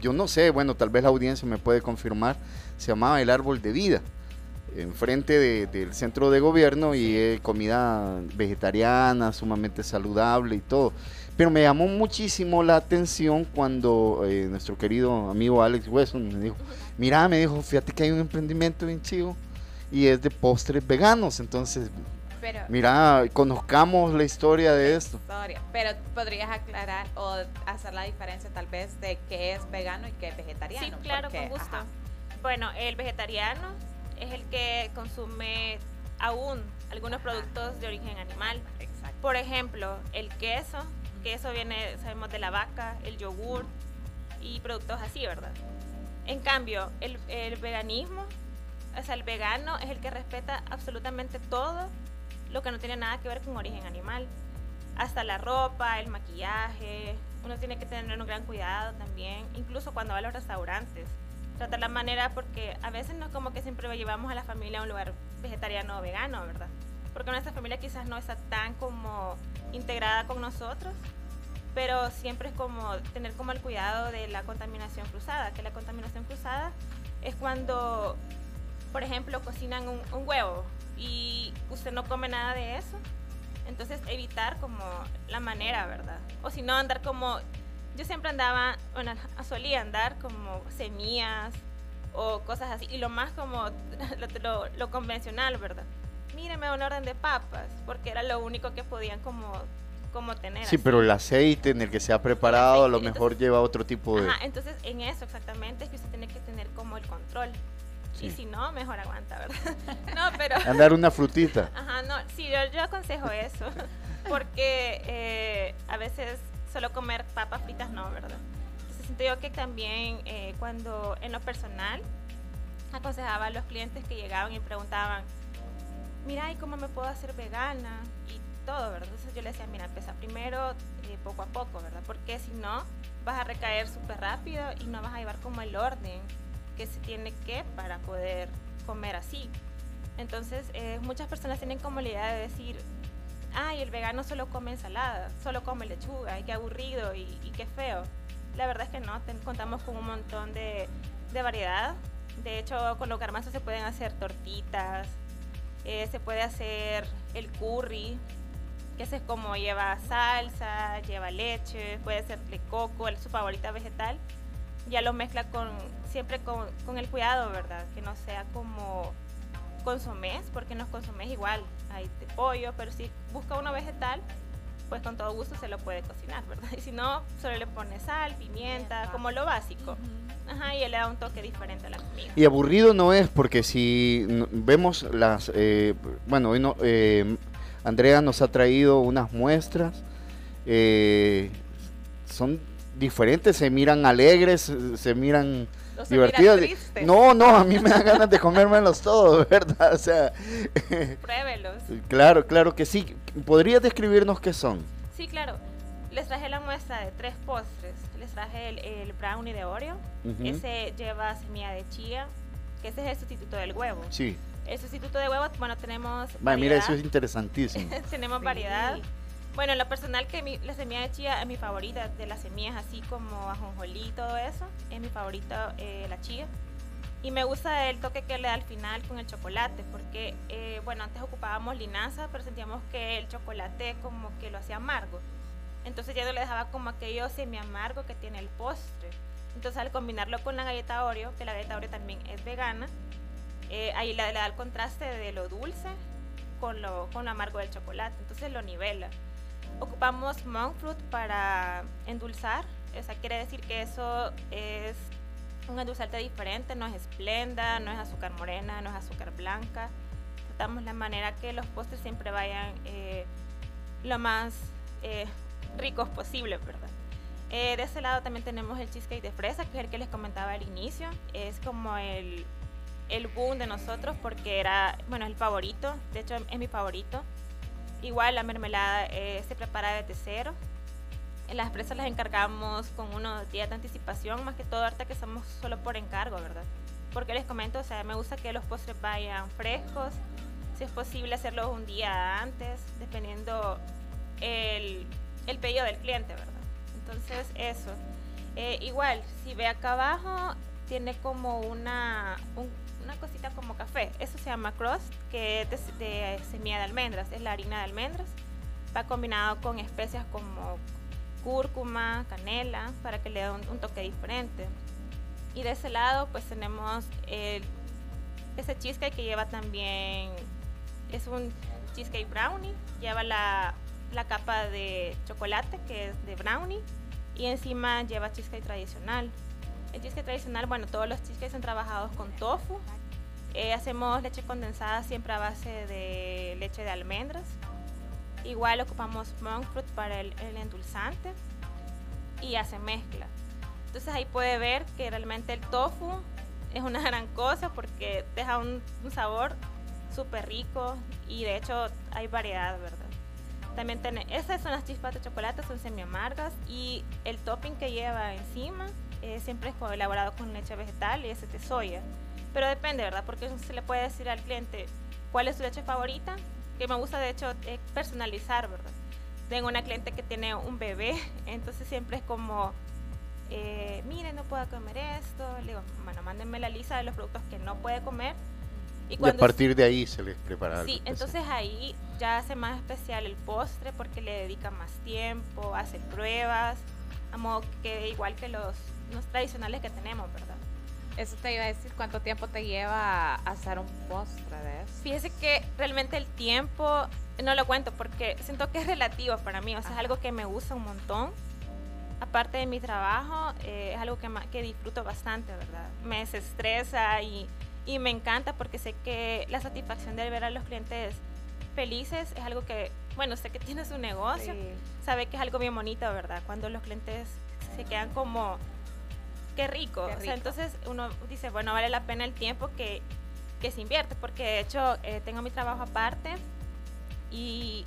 S2: yo no sé, bueno, tal vez la audiencia me puede confirmar, se llamaba el Árbol de Vida enfrente de- del centro de gobierno y eh, comida vegetariana, sumamente saludable y todo. Pero me llamó muchísimo la atención cuando eh, nuestro querido amigo Alex Wesson me dijo, mira, me dijo, fíjate que hay un emprendimiento bien chido y es de postres veganos, entonces,
S11: Pero,
S2: mira, conozcamos la historia de esto.
S11: historia. Pero podrías aclarar o hacer la diferencia tal vez de qué es vegano y qué es vegetariano.
S13: Sí, claro,
S11: porque,
S13: con gusto.
S11: ajá,
S13: Bueno, el vegetariano es el que consume aún algunos productos de origen animal.
S11: Exacto.
S13: Por ejemplo, el queso, queso viene, sabemos, de la vaca, el yogur y productos así, ¿verdad? En cambio, el, el veganismo, o sea, el vegano es el que respeta absolutamente todo lo que no tiene nada que ver con origen animal. Hasta la ropa, el maquillaje, uno tiene que tener un gran cuidado también, incluso cuando va a los restaurantes. Tratar la manera, porque a veces no es como que siempre llevamos a la familia a un lugar vegetariano o vegano, ¿verdad? Porque nuestra familia quizás no está tan como integrada con nosotros, pero siempre es como tener como el cuidado de la contaminación cruzada, que la contaminación cruzada es cuando, por ejemplo, cocinan un, un huevo y usted no come nada de eso, entonces evitar como la manera, ¿verdad? O si no, andar como, yo siempre andaba, bueno, solía andar como semillas o cosas así, y lo más como lo, lo- convencional, ¿verdad? Míreme un orden de papas, porque era lo único que podían como, como tener.
S2: Sí,
S13: así.
S2: pero el aceite en el que se ha preparado a lo mejor lleva otro tipo de...
S13: Ajá, entonces en eso exactamente es que usted tiene que tener como el control.
S2: Sí.
S13: Y si no, mejor aguanta, ¿verdad? no, pero...
S2: Andar una frutita.
S13: Ajá, no, sí, yo, yo aconsejo eso. Porque eh, a veces solo comer papas fritas no, ¿verdad? Entonces siento yo que también eh, cuando en lo personal aconsejaba a los clientes que llegaban y preguntaban, mira, ¿y cómo me puedo hacer vegana? Y todo, ¿verdad? Entonces yo le decía, mira, empieza primero eh, poco a poco, ¿verdad? Porque si no, vas a recaer súper rápido y no vas a llevar como el orden que se tiene que para poder comer así. Entonces, eh, muchas personas tienen como la idea de decir, ay, el vegano solo come ensalada, solo come lechuga, y qué aburrido y, y qué feo. La verdad es que no, contamos con un montón de, de variedad. De hecho, con los garbanzos se pueden hacer tortitas, eh, se puede hacer el curry, que es como lleva salsa, lleva leche, puede ser de coco, el- su favorita vegetal. Ya lo mezcla con, siempre con, con el cuidado, ¿verdad? Que no sea como consomés, porque en los consomés igual hay de pollo, pero si busca uno vegetal, pues con todo gusto se lo puede cocinar, ¿verdad? Y si no, solo le pone sal, pimienta, como lo básico. Ajá, y él le da un toque diferente a la comida.
S2: Y aburrido no es porque si n- vemos las, eh, bueno, hoy no, eh, Andrea nos ha traído unas muestras, eh, son diferentes, se miran alegres, se- miran
S11: No se miran.
S2: No, no, a mí me dan ganas de comérmelos todos, ¿verdad? O sea,
S13: Pruébelos.
S2: claro, claro que sí. ¿Podrías describirnos qué son?
S13: Sí, claro. Les traje la muestra de tres postres. Les traje el, el brownie de Oreo.
S2: Ujú.
S13: Ese lleva semilla de chía, que ese es el sustituto del huevo.
S2: Sí.
S13: El sustituto de huevo, bueno, tenemos
S2: Va, mira, eso es interesantísimo.
S13: tenemos
S11: Sí.
S13: variedad. Bueno, en lo personal que mi- la semilla de chía es mi favorita de las semillas, así como ajonjolí y todo eso. Es mi favorita eh, la chía. Y me gusta el toque que le da al final con el chocolate, porque, eh, bueno, antes ocupábamos linaza, pero sentíamos que el chocolate como que lo hacía amargo. Entonces ya no le dejaba como aquello semi amargo que tiene el postre. Entonces al combinarlo con la galleta Oreo, que la galleta Oreo también es vegana, eh, ahí le, le da el contraste de lo dulce con lo, con lo amargo del chocolate. Entonces lo nivela. Ocupamos monk fruit para endulzar. O sea, quiere decir que eso es un endulzante diferente, no es esplenda, no es azúcar morena, no es azúcar blanca. Tratamos la manera que los postres siempre vayan eh, lo más eh, ricos posible, ¿verdad? Eh, de ese lado también tenemos el cheesecake de fresa, que es el que les comentaba al inicio. Es como el, el boom de nosotros porque era, bueno, el favorito, de hecho es mi favorito. Igual la mermelada eh, se prepara desde cero. Las fresas las encargamos con unos días de anticipación, más que todo ahorita que estamos solo por encargo, ¿verdad? Porque les comento, o sea, me gusta que los postres vayan frescos, si es posible hacerlos un día antes, dependiendo el, el pedido del cliente, ¿verdad? Entonces, eso. Eh, igual, si ve acá abajo, tiene como una, un- una cosita como café. Eso se llama crust, que es de, semilla de almendras, es la harina de almendras. Va combinado con especias como cúrcuma, canela, para que le dé un, un toque diferente. Y de ese lado, pues tenemos el, ese cheesecake que lleva también, es un cheesecake brownie, lleva la, la capa de chocolate que es de brownie y encima lleva cheesecake tradicional. El cheesecake tradicional, bueno, todos los cheesecakes son trabajados con tofu. Eh, hacemos leche condensada siempre a base de leche de almendras. Igual ocupamos monk fruit para el, el endulzante y hace mezcla. Entonces ahí puede ver que realmente el tofu es una gran cosa porque deja un, un sabor súper rico y de hecho hay variedad, ¿verdad? También tiene, esas son las chispas de chocolate, son semi amargas y el topping que lleva encima eh, siempre es co- elaborado con leche vegetal y ese de soya. Pero depende, ¿verdad? Porque se le puede decir al cliente cuál es su leche favorita, que me gusta de hecho eh, personalizar, ¿verdad? Tengo una cliente que tiene un bebé, entonces siempre es como, eh, mire, no puedo comer esto. Le digo, bueno, mándenme la lista de los productos que no puede comer.
S2: Y a
S13: cuando
S2: partir de ahí se les prepara
S13: Sí, entonces ahí ya hace más especial el postre porque le dedica más tiempo, hace pruebas, a modo que quede igual que los, tradicionales que tenemos, ¿verdad?
S11: Eso te iba a decir, ¿cuánto tiempo te lleva a hacer un postre de eso?
S13: Fíjese que realmente el tiempo no lo cuento porque siento que es relativo para mí, o sea, es algo que me gusta un montón. Aparte de mi trabajo, eh, es algo que, que disfruto bastante, ¿verdad? Me desestresa y, y me encanta porque sé que la satisfacción de ver a los clientes felices es algo que, bueno, sé que tiene su negocio, sabe que es algo bien bonito, ¿verdad? Cuando los clientes se quedan como, qué rico.
S11: Qué
S13: O sea,
S11: rico.
S13: entonces uno dice, bueno, vale la pena el tiempo que, que se invierte, porque de hecho eh, tengo mi trabajo aparte y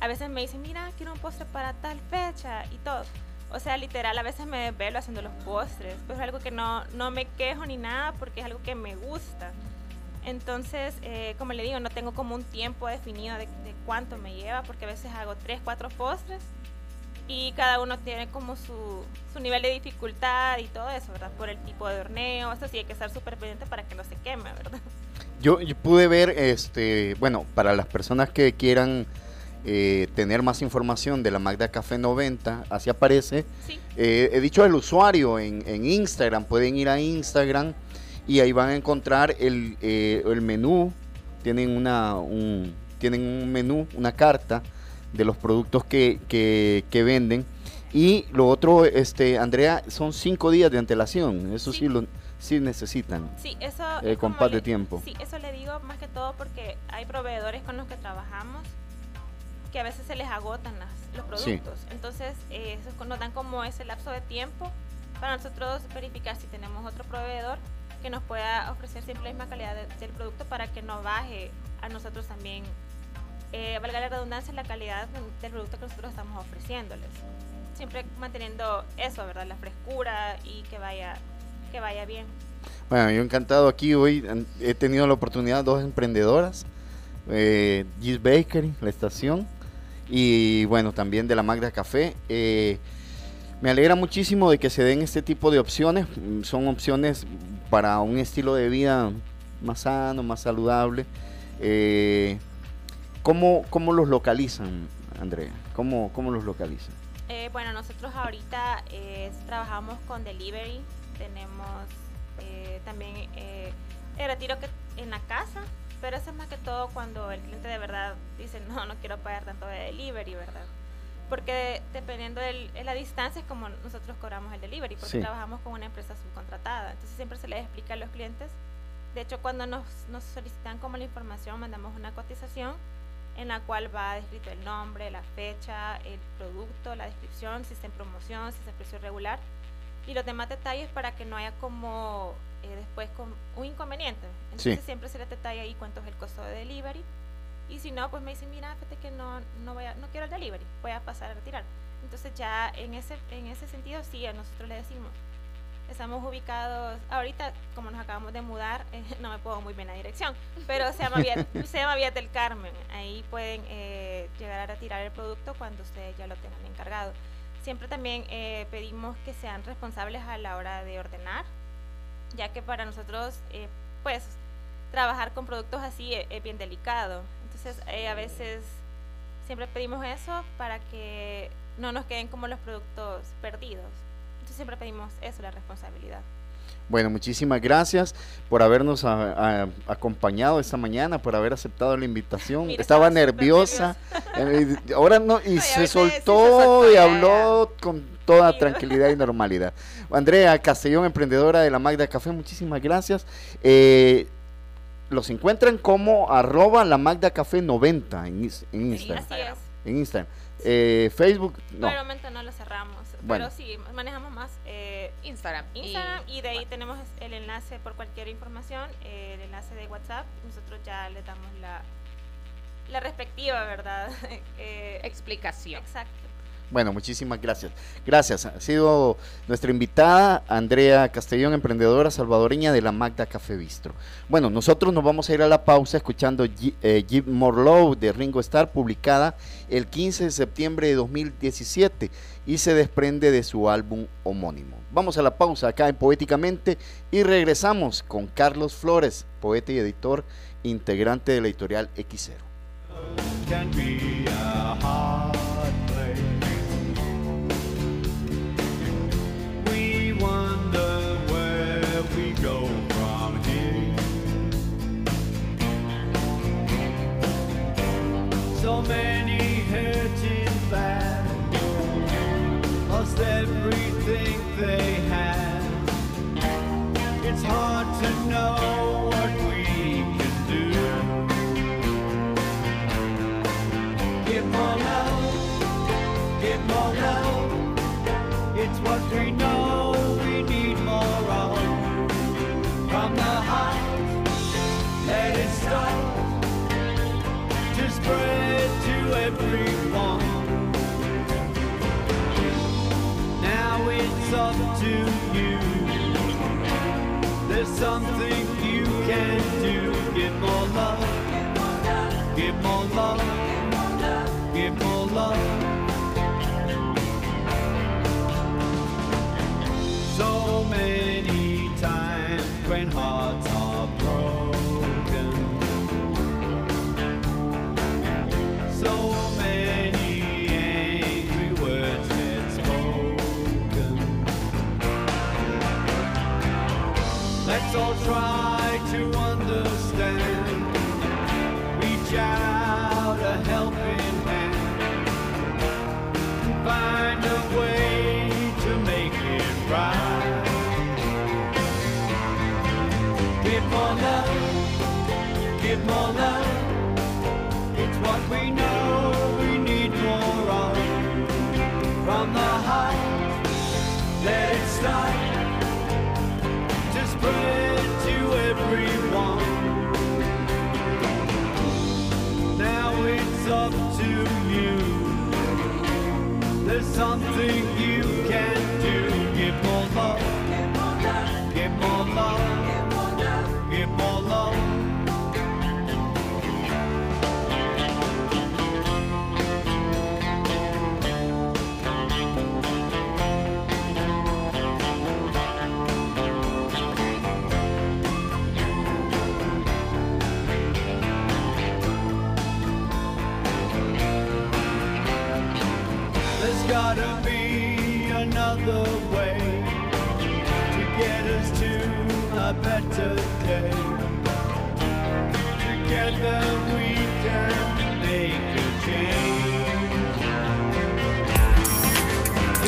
S13: a veces me dicen, mira, quiero un postre para tal fecha y todo. O sea, literal, a veces me desvelo haciendo los postres, pero es algo que no, no me quejo ni nada porque es algo que me gusta. Entonces, eh, como le digo, no tengo como un tiempo definido de, de cuánto me lleva, porque a veces hago tres, cuatro postres y cada uno tiene como su, su nivel de dificultad y todo eso, ¿verdad? Por el tipo de horneo, eso sí hay que estar súper pendiente para que no se queme, ¿verdad?
S2: Yo, yo pude ver, este, bueno, para las personas que quieran eh, tener más información de la Magda Café 90, así aparece.
S13: Sí.
S2: Eh, he dicho el usuario en, en Instagram, pueden ir a Instagram y ahí van a encontrar el, eh, el menú. Tienen una, un, tienen un menú, una carta de los productos que, que, que venden. Y lo otro, este, Andrea, son cinco días de antelación. Eso sí, lo sí necesitan.
S13: Sí, eso...
S2: Eh,
S13: es
S2: con
S13: como
S2: paz de tiempo.
S13: Sí, eso le digo más que todo porque hay proveedores con los que trabajamos que a veces se les agotan las- los
S2: Sí.
S13: productos. Entonces, eh, eso nos dan como ese lapso de tiempo para nosotros verificar si tenemos otro proveedor que nos pueda ofrecer siempre la misma calidad de- del producto para que no baje a nosotros también, eh, valga la redundancia, la calidad del producto que nosotros estamos ofreciéndoles. Siempre manteniendo eso, ¿verdad? La frescura y que vaya, que vaya bien.
S2: Bueno, yo encantado aquí hoy. He tenido la oportunidad, dos emprendedoras, eh, Gis Bakery, la estación, y bueno, también de la Magda Café. Eh, me alegra muchísimo de que se den este tipo de opciones. Son opciones para un estilo de vida más sano, más saludable. Eh, ¿cómo, cómo los localizan, Andrea? ¿Cómo, cómo los localizan?
S13: Eh, bueno, nosotros ahorita eh, trabajamos con delivery, tenemos eh, también eh, el retiro que en la casa, pero eso es más que todo cuando el cliente de verdad dice no, no quiero pagar tanto de delivery, ¿verdad? Porque dependiendo de la distancia es como nosotros cobramos el delivery, porque
S2: Sí.
S13: trabajamos con una empresa subcontratada, entonces siempre se les explica a los clientes. De hecho, cuando nos, nos solicitan como la información, mandamos una cotización en la cual va descrito el nombre, la fecha, el producto, la descripción, si está en promoción, si está a precio regular y los demás detalles para que no haya como eh, después con un inconveniente. Entonces
S2: Sí.
S13: siempre se les detalla ahí cuánto es el costo de delivery y si no, pues me dicen, mira, fíjate que no, no, voy a- no quiero el delivery, voy a pasar a retirar. Entonces ya en ese, en ese sentido sí, a nosotros le decimos, estamos ubicados, ahorita como nos acabamos de mudar, eh, no me puedo muy bien la dirección, pero se llama Vía, se llama Vía del Carmen, ahí pueden eh, llegar a retirar el producto cuando ustedes ya lo tengan encargado. Siempre también eh, pedimos que sean responsables a la hora de ordenar, ya que para nosotros, eh, pues, trabajar con productos así es, es bien delicado. Entonces, eh, a veces siempre pedimos eso para que no nos queden como los productos perdidos. Entonces, siempre pedimos eso, la responsabilidad.
S2: Bueno, muchísimas gracias por habernos a- a- acompañado esta mañana, por haber aceptado la invitación.
S13: Mira,
S2: Estaba nerviosa. eh, ahora no, y se
S13: sí
S2: soltó y
S13: ya,
S2: habló con toda tranquilidad y normalidad. Andrea Castellón, emprendedora de la Magda Café, muchísimas gracias. Eh, los encuentran como arroba la Magda Café 90 en, Instagram.
S13: Así es.
S2: En Instagram. Eh, Facebook, no.
S13: Por el momento no lo cerramos,
S2: Bueno.
S13: pero sí, manejamos más eh,
S11: Instagram. y-
S13: Instagram y, de ahí tenemos el enlace por cualquier información, eh, el enlace de WhatsApp. Nosotros ya le damos la, la respectiva, ¿verdad? Eh,
S11: Explicación.
S13: Exacto.
S2: Bueno, muchísimas gracias. Gracias. Ha sido nuestra invitada Andrea Castellón, emprendedora salvadoreña de la Magda Café Bistro. Bueno, nosotros nos vamos a ir a la pausa escuchando Gi- eh, More Love de Ringo Starr, publicada el 15 de septiembre de 2017 y se desprende de su álbum homónimo. Vamos a la pausa acá en Poéticamente y regresamos con Carlos Flores, poeta y editor, integrante de la editorial X0.
S3: It's up to you. There's something you can do. Give more love, give more love give more love. So many times when hearts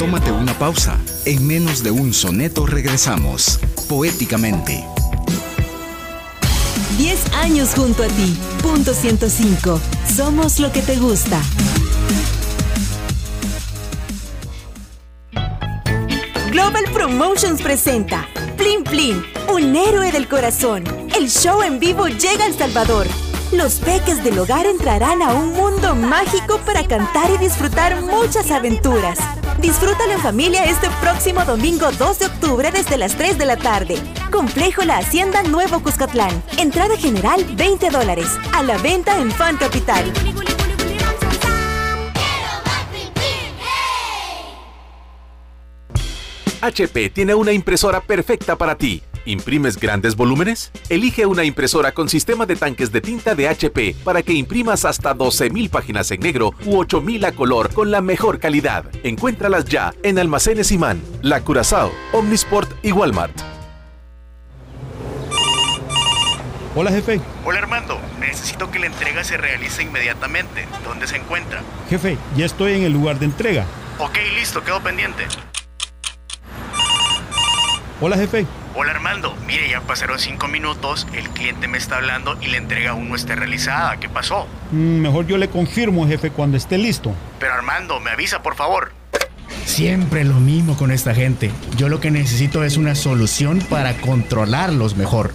S14: Tómate una pausa. En menos de un soneto regresamos. Poéticamente.
S10: 10 años junto a ti. Punto 105. Somos lo que te gusta. Global Promotions presenta Plin Plin, un héroe del corazón. El show en vivo llega a El Salvador. Los peques del hogar entrarán a un mundo mágico para cantar y disfrutar muchas aventuras. Disfrútalo en familia este próximo domingo 2 de octubre desde las 3 de la tarde. Complejo La Hacienda Nuevo Cuscatlán. Entrada general 20 dólares. A la venta en Fan Capital.
S15: HP tiene una impresora perfecta para ti. ¿Imprimes grandes volúmenes? Elige una impresora con sistema de tanques de tinta de HP para que imprimas hasta 12.000 páginas en negro u 8.000 a color con la mejor calidad. Encuéntralas ya en Almacenes Imán, La Curazao, Omnisport y Walmart.
S16: Hola jefe.
S17: Hola Armando, necesito que la entrega se realice inmediatamente. ¿Dónde se encuentra?
S16: Jefe, ya estoy en el lugar de entrega.
S17: Ok, listo, quedo pendiente.
S16: Hola jefe.
S17: Hola Armando, mire, ya pasaron cinco minutos, el cliente me está hablando y la entrega aún no está realizada. ¿Qué pasó?
S16: Mm, mejor yo le confirmo, jefe, cuando esté listo.
S17: Pero Armando, me avisa, por favor.
S18: Siempre lo mismo con esta gente. Yo lo que necesito es una solución para controlarlos mejor.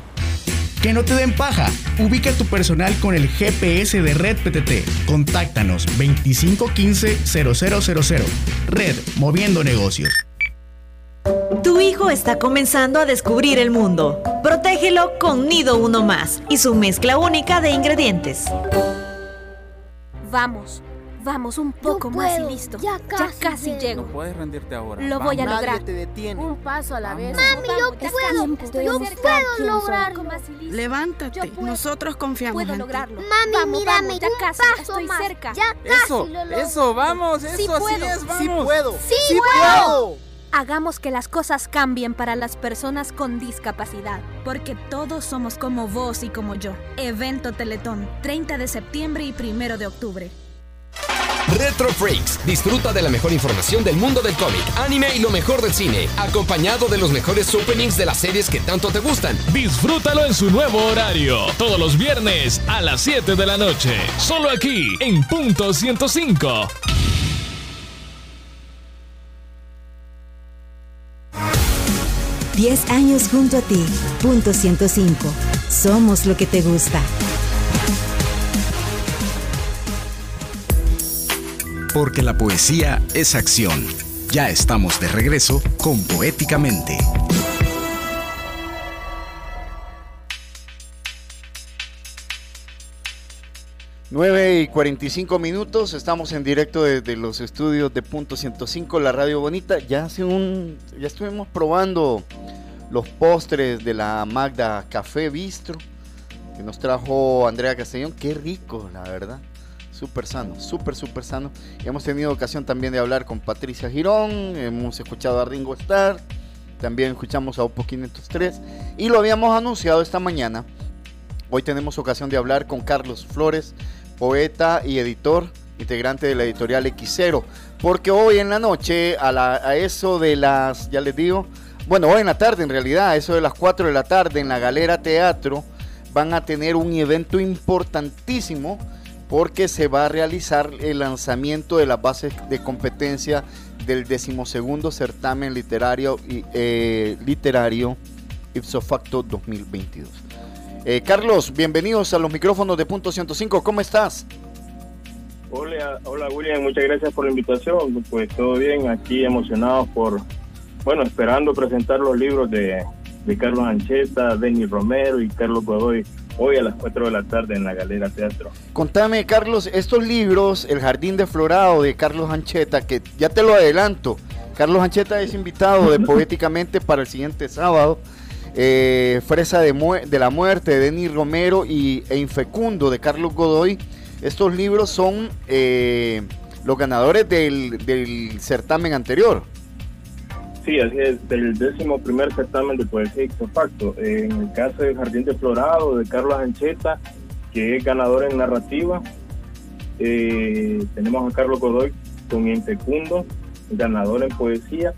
S18: Que no te den paja. Ubica tu personal con el GPS de Red PTT. Contáctanos 2515-0000. Red, moviendo negocios.
S10: Tu hijo está comenzando a descubrir el mundo. Protégelo con Nido Uno Más y su mezcla única de ingredientes.
S19: Vamos, vamos un poco más y listo. Ya casi, llego.
S20: No puedes rendirte ahora.
S19: Lo voy a
S20: Nadie
S19: lograr.
S20: te detiene.
S19: Un paso a la vez.
S8: Mami, yo puedo.
S19: Estoy
S8: yo
S19: cerca.
S8: puedo lograrlo.
S19: Más y listo.
S21: Levántate, nosotros confiamos
S19: Puedo
S21: en ti.
S19: lograrlo.
S8: Mami,
S19: vamos,
S8: mírame,
S19: vamos, ya
S8: un
S19: casi,
S8: paso
S19: estoy
S8: más.
S19: cerca.
S8: Ya
S20: Eso,
S8: casi lo logro.
S20: eso, vamos, eso,
S19: Sí
S20: así
S19: puedo.
S20: es,
S19: Sí
S20: vamos.
S19: puedo.
S8: Sí,
S19: Sí
S8: puedo.
S19: Hagamos que las cosas cambien para las personas con discapacidad.
S9: Porque todos somos como vos y como yo. Evento Teletón, 30 de septiembre y 1 de octubre.
S22: Retro Freaks. Disfruta de la mejor información del mundo del cómic, anime y lo mejor del cine, acompañado de los mejores openings de las series que tanto te gustan.
S23: Disfrútalo en su nuevo horario, todos los viernes a las 7 de la noche, solo aquí en Punto 105.
S10: Diez años junto a ti. Punto 105. Somos lo que te gusta.
S14: Porque la poesía es acción. Ya estamos de regreso con Poéticamente.
S2: Nueve y 45 minutos, estamos en directo desde los estudios de Punto 105, la Radio Bonita. Ya hace un, ya estuvimos probando los postres de la Magda Café Bistro que nos trajo Andrea Castellón. Qué rico, la verdad. Súper sano, súper, súper sano. Hemos tenido ocasión también de hablar con Patricia Girón, hemos escuchado a Ringo Starr, también escuchamos a Oppo 503 y lo habíamos anunciado esta mañana. Hoy tenemos ocasión de hablar con Carlos Flores, poeta y editor, integrante de la editorial X0, porque hoy en la noche, a, la- eso de las, ya les digo, bueno, hoy en la tarde en realidad, a eso de las 4 de la tarde en la Galera Teatro, van a tener un evento importantísimo porque se va a realizar el lanzamiento de las bases de competencia del decimosegundo certamen literario, eh, literario ipso facto 2022. Eh, Carlos, bienvenidos a los micrófonos de Punto 105. ¿Cómo estás?
S24: Hola, hola William, muchas gracias por la invitación. Pues todo bien, aquí emocionados por, bueno, esperando presentar los libros de, de Carlos Ancheta, Denis Romero y Carlos Godoy, hoy a las 4 de la tarde en la Galera Teatro.
S2: Contame, Carlos, estos libros, El Jardín de Florado de Carlos Ancheta, que ya te lo adelanto, Carlos Ancheta es invitado de Poéticamente para el siguiente sábado. eh, Fresa de, la Muerte de Denis Romero y, e Infecundo de Carlos Godoy. Estos libros son eh, los ganadores del, del certamen anterior.
S24: Sí, así es, del décimo primer certamen de poesía ipso facto. En el caso del Jardín de Florado, de Carlos Ancheta, que es ganador en narrativa. Eh, tenemos a Carlos Godoy con Infecundo, ganador en poesía.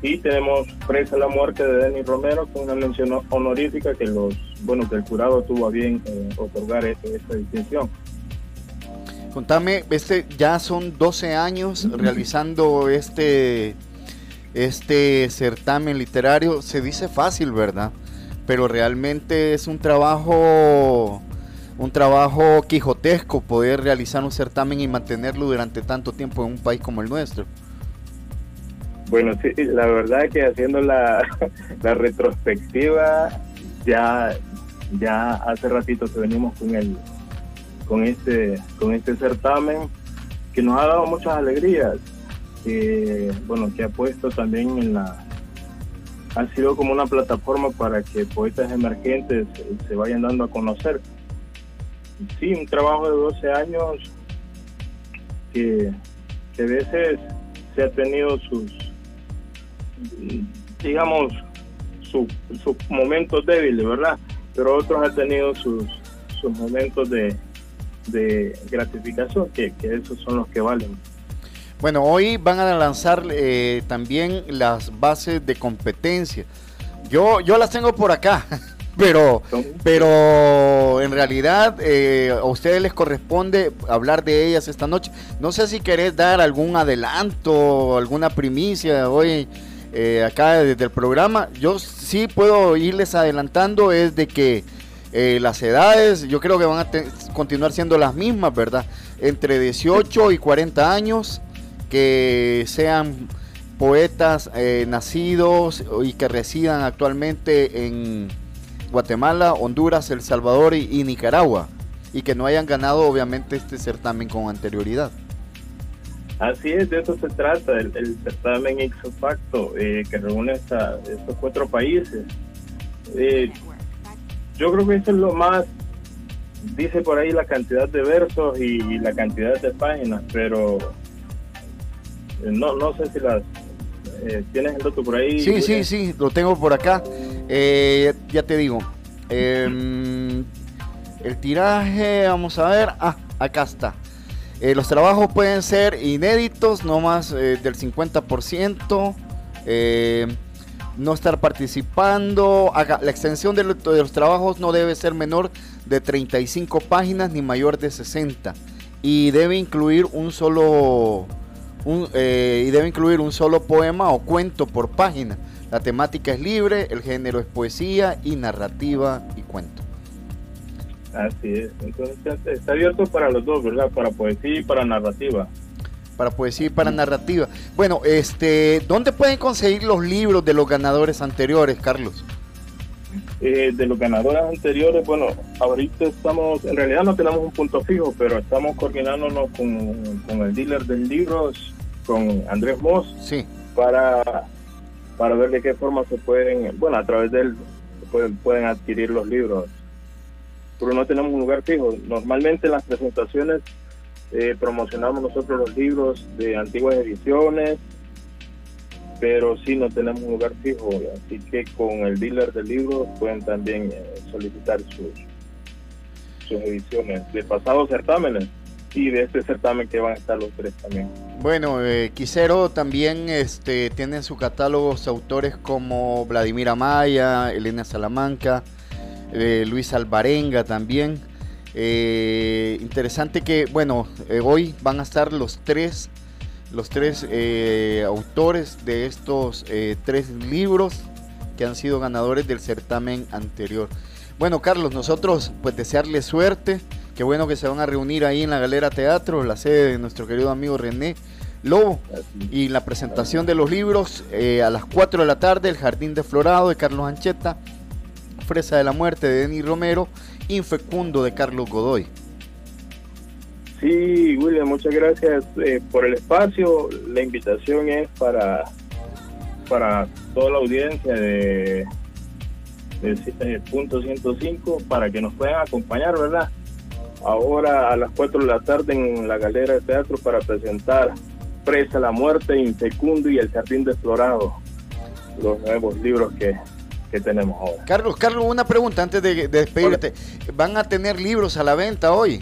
S24: Y tenemos Presa la Muerte de Denis Romero con una mención honorífica que los, bueno, que el jurado tuvo a bien eh, otorgar e- esta distinción.
S2: Contame, este ya son 12 años realizando este este certamen literario. Se dice fácil, ¿verdad? Pero realmente es un trabajo un trabajo quijotesco poder realizar un certamen y mantenerlo durante tanto tiempo en un país como el nuestro.
S24: Bueno, sí, la verdad que haciendo la, la retrospectiva, ya, ya hace ratito que venimos con el con este con este certamen que nos ha dado muchas alegrías. Que, bueno, que ha puesto también en la ha sido como una plataforma para que poetas emergentes se vayan dando a conocer. Sí, un trabajo de 12 años que, que a veces se ha tenido sus, digamos, su- sus momentos débiles, ¿verdad? Pero otros han tenido sus, sus momentos de, de gratificación, que esos son los que valen.
S2: Bueno, hoy van a lanzar eh, también las bases de competencia. Yo, yo las tengo por acá, pero, pero en realidad eh, a ustedes les corresponde hablar de ellas esta noche. No sé si querés dar algún adelanto, alguna primicia hoy eh, acá desde el programa. Yo sí puedo irles adelantando es de que eh, las edades yo creo que van a continuar siendo las mismas, ¿verdad? Entre 18 y 40 años que sean poetas eh, nacidos y que residan actualmente en Guatemala, Honduras, El Salvador y, Nicaragua y que no hayan ganado obviamente este certamen con anterioridad.
S24: Así es, de eso se trata, el, certamen ipso facto eh, que reúne esta- estos cuatro países. Eh, yo creo que eso es lo más, dice por ahí la cantidad de versos y, la cantidad de páginas, pero no, no sé si las... eh, ¿Tienes el dato por ahí?
S2: Sí, sí, sí, lo tengo por acá. Eh, ya te digo. em, el tiraje, vamos a ver. Ah, acá está. Eh, los trabajos pueden ser inéditos, no más del 50%. eh, no estar participando. Acá, la extensión de, lo- de los trabajos no debe ser menor de 35 páginas ni mayor de 60. Y debe incluir un solo un, eh, y debe incluir un solo poema o cuento por página. La temática es libre, el género es poesía y narrativa y cuento.
S24: Así es, entonces está abierto para los dos, ¿verdad? Para poesía y para narrativa.
S2: Para poesía y para narrativa. Bueno, este, ¿dónde pueden conseguir los libros de los ganadores anteriores, Carlos?
S24: Eh, de los ganadores anteriores, bueno, ahorita estamos, en realidad no tenemos un punto fijo, pero estamos coordinándonos con, con el dealer del libro, con Andrés Moss,
S2: sí.
S24: para, para ver de qué forma se pueden, bueno, a través de él pueden, pueden adquirir los libros. Pero no tenemos un lugar fijo. Normalmente en las presentaciones eh, promocionamos nosotros los libros de antiguas ediciones, pero sí no tenemos lugar fijo, así que con el dealer del libro pueden también eh, solicitar sus, sus ediciones de pasados certámenes y de este certamen que van a estar los tres también.
S2: Bueno, eh, Quisero también este, tiene en su catálogo autores como Vladimir Amaya, Elena Salamanca, eh, Luis Alvarenga también. Eh, interesante que, bueno, hoy van a estar los tres, los tres eh, autores de estos eh, tres libros que han sido ganadores del certamen anterior. Bueno, Carlos, nosotros pues desearle suerte. Qué bueno que se van a reunir ahí en la Galera Teatro, la sede de nuestro querido amigo René, Lobo. Y la presentación de los libros eh, a las 4 de la tarde, El Jardín de Florado de Carlos Ancheta, Fresa de la Muerte de Denis Romero, Infecundo de Carlos Godoy.
S24: Sí, William, muchas gracias eh, por el espacio. La invitación es para, para toda la audiencia de, de, de Punto 105 para que nos puedan acompañar, ¿verdad? Ahora a las 4 de la tarde en la galera de teatro para presentar Presa la Muerte, Infecundo y El Jardín Desflorado, los nuevos libros que, que tenemos ahora.
S2: Carlos, Carlos, una pregunta antes de, de despedirte. ¿Van a tener libros a la venta hoy?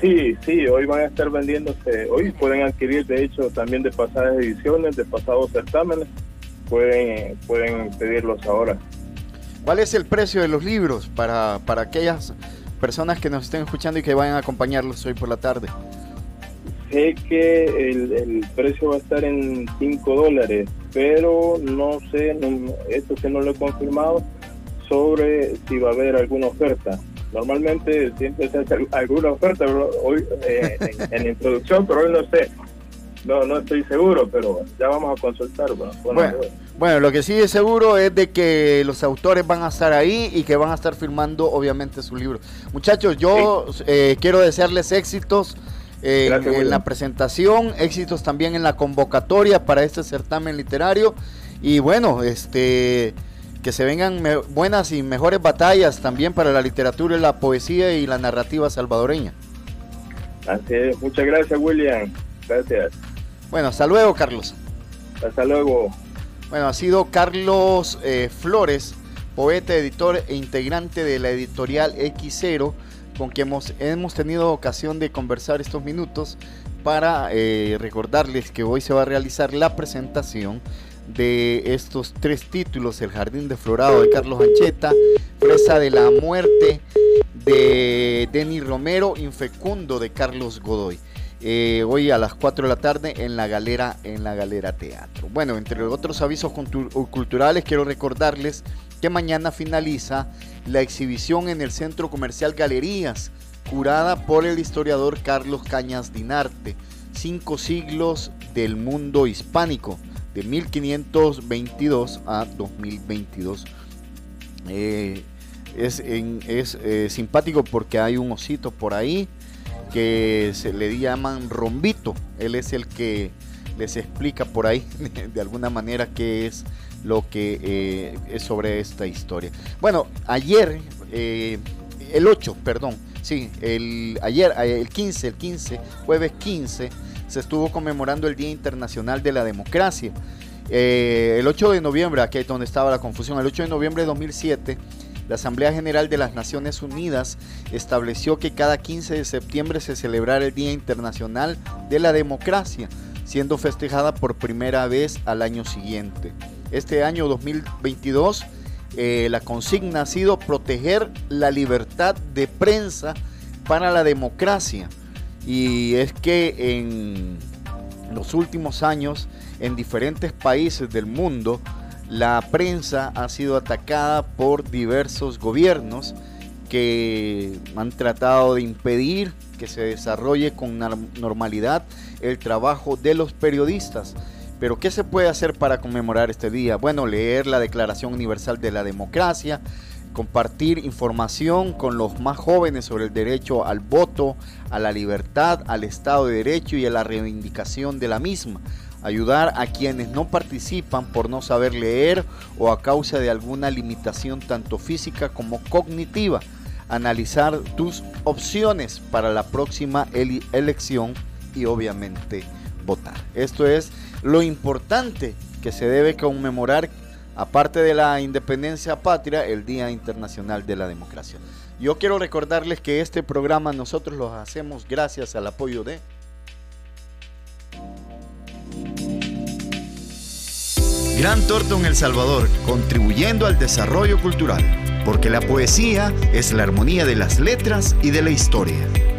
S24: Sí, sí, hoy van a estar vendiéndose, hoy pueden adquirir de hecho también de pasadas ediciones, de pasados certámenes, pueden, pueden pedirlos ahora.
S2: ¿Cuál es el precio de los libros para, para aquellas personas que nos estén escuchando y que vayan a acompañarlos hoy por la tarde?
S24: Sé que el, el precio va a estar en 5 dólares, pero no sé, no- esto que no lo he confirmado, sobre si va a haber alguna oferta. Normalmente siempre se hace al- alguna oferta pero hoy eh, en, en introducción, pero hoy no sé. No, no estoy seguro, pero ya vamos a consultar. Bueno,
S2: Bueno, bueno, lo que sí es seguro es de que los autores van a estar ahí y que van a estar firmando obviamente su libro. Muchachos, yo eh, quiero desearles éxitos en,
S24: Gracias,
S2: en la presentación, éxitos también en la convocatoria para este certamen literario y bueno, este que se vengan buenas y mejores batallas también para la literatura, y la poesía y la narrativa salvadoreña.
S24: Así es. Muchas gracias, William. Gracias.
S2: Bueno, hasta luego, Carlos.
S24: Hasta luego.
S2: Bueno, ha sido Carlos eh, Flores, poeta, editor e integrante de la editorial X0, con quien hemos, hemos tenido ocasión de conversar estos minutos para eh, recordarles que hoy se va a realizar la presentación de estos tres títulos, El Jardín de Florado de Carlos Ancheta, Fresa de la Muerte de Denis Romero, Infecundo de Carlos Godoy. Eh, hoy a las 4 de la tarde en la galera en la galera teatro bueno entre otros avisos cultu- culturales quiero recordarles que mañana finaliza la exhibición en el centro comercial Galerías curada por el historiador Carlos Cañas Dinarte cinco siglos del mundo hispánico de 1522 a 2022 Eh, es, en- es eh, simpático porque hay un osito por ahí que se le llaman Rombito. Él es el que les explica por ahí de alguna manera qué es lo que eh, es sobre esta historia. Bueno, ayer, el 8, perdón, sí, el, ayer, el 15, el 15, jueves 15, se estuvo conmemorando el Día Internacional de la Democracia. Eh, el 8 de noviembre, aquí es donde estaba la confusión, el 8 de noviembre de 2007, la Asamblea General de las Naciones Unidas estableció que cada 15 de septiembre se celebrara el Día Internacional de la Democracia, siendo festejada por primera vez al año siguiente. Este año 2022, eh, la consigna ha sido proteger la libertad de prensa para la democracia. Y es que en los últimos años, en diferentes países del mundo, la prensa ha sido atacada por diversos gobiernos que han tratado de impedir que se desarrolle con normalidad el trabajo de los periodistas. Pero ¿qué se puede hacer para conmemorar este día? Bueno, leer la Declaración Universal de la Democracia, compartir información con los más jóvenes sobre el derecho al voto, a la libertad, al Estado de Derecho y a la reivindicación de la misma. Ayudar a quienes no participan por no saber leer o a causa de alguna limitación tanto física como cognitiva. Analizar tus opciones para la próxima elección y obviamente votar. Esto es lo importante que se debe conmemorar aparte de la independencia patria, el Día Internacional de la Democracia. Yo quiero recordarles que este programa nosotros lo hacemos gracias al apoyo de
S1: Gran Torto en El Salvador, contribuyendo al desarrollo cultural, porque la poesía es la armonía de las letras y de la historia.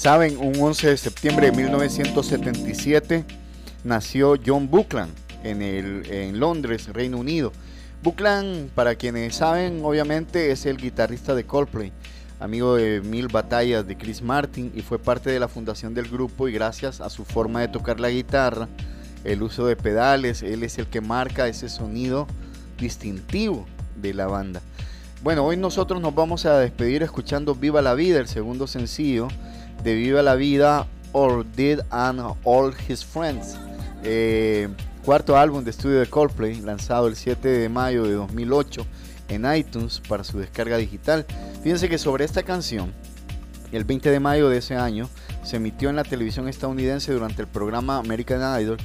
S2: Saben, un 11 de septiembre de 1977 nació John Buckland en, el, en Londres, Reino Unido. Buckland, para quienes saben, obviamente es el guitarrista de Coldplay, amigo de mil batallas de Chris Martin y fue parte de la fundación del grupo y gracias a su forma de tocar la guitarra, el uso de pedales, él es el que marca ese sonido distintivo de la banda. Bueno, hoy nosotros nos vamos a despedir escuchando Viva la Vida, el segundo sencillo de Viva la Vida, Or Did and All His Friends. Eh, cuarto álbum de estudio de Coldplay, lanzado el 7 de mayo de 2008 en iTunes para su descarga digital. Fíjense que sobre esta canción, el 20 de mayo de ese año, se emitió en la televisión estadounidense durante el programa American Idol,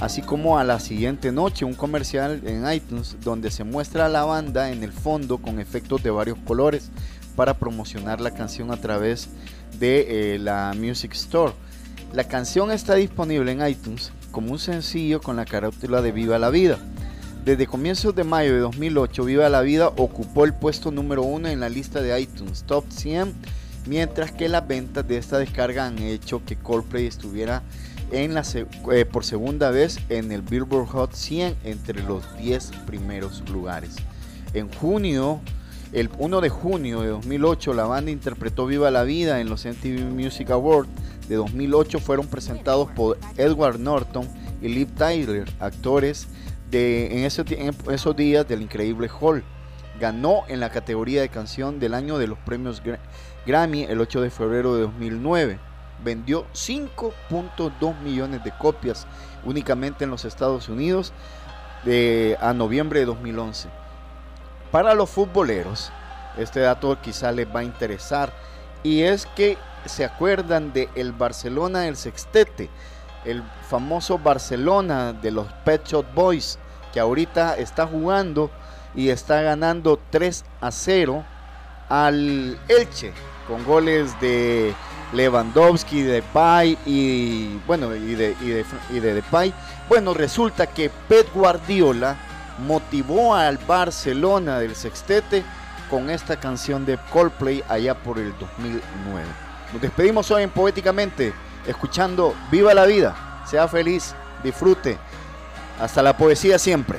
S2: así como a la siguiente noche un comercial en iTunes donde se muestra a la banda en el fondo con efectos de varios colores para promocionar la canción a través de eh, la Music Store. La canción está disponible en iTunes como un sencillo con la carátula de Viva la Vida. Desde comienzos de mayo de 2008, Viva la Vida ocupó el puesto número uno en la lista de iTunes Top 100, mientras que las ventas de esta descarga han hecho que Coldplay estuviera en la, eh, por segunda vez en el Billboard Hot 100 entre los 10 primeros lugares. En junio, el 1 de junio de 2008, la banda interpretó Viva la Vida en los MTV Music Awards de 2008. Fueron presentados por Edward Norton y Liv Tyler, actores de, en, esos días del increíble Hall. Ganó en la categoría de canción del año de los premios Grammy el 8 de febrero de 2009. Vendió 5.2 millones de copias únicamente en los Estados Unidos de, a noviembre de 2011. Para los futboleros, este dato quizá les va a interesar y es que se acuerdan de el Barcelona del Sextete, el famoso Barcelona de los Pet Shop Boys, que ahorita está jugando y está ganando 3 a 0 al Elche, con goles de Lewandowski, de Depay y bueno, y de, y de, y de Depay. Bueno, resulta que Pep Guardiola motivó al Barcelona del Sextete con esta canción de Coldplay allá por el 2009. Nos despedimos hoy en Poéticamente escuchando Viva la vida, sea feliz, disfrute. Hasta la poesía siempre.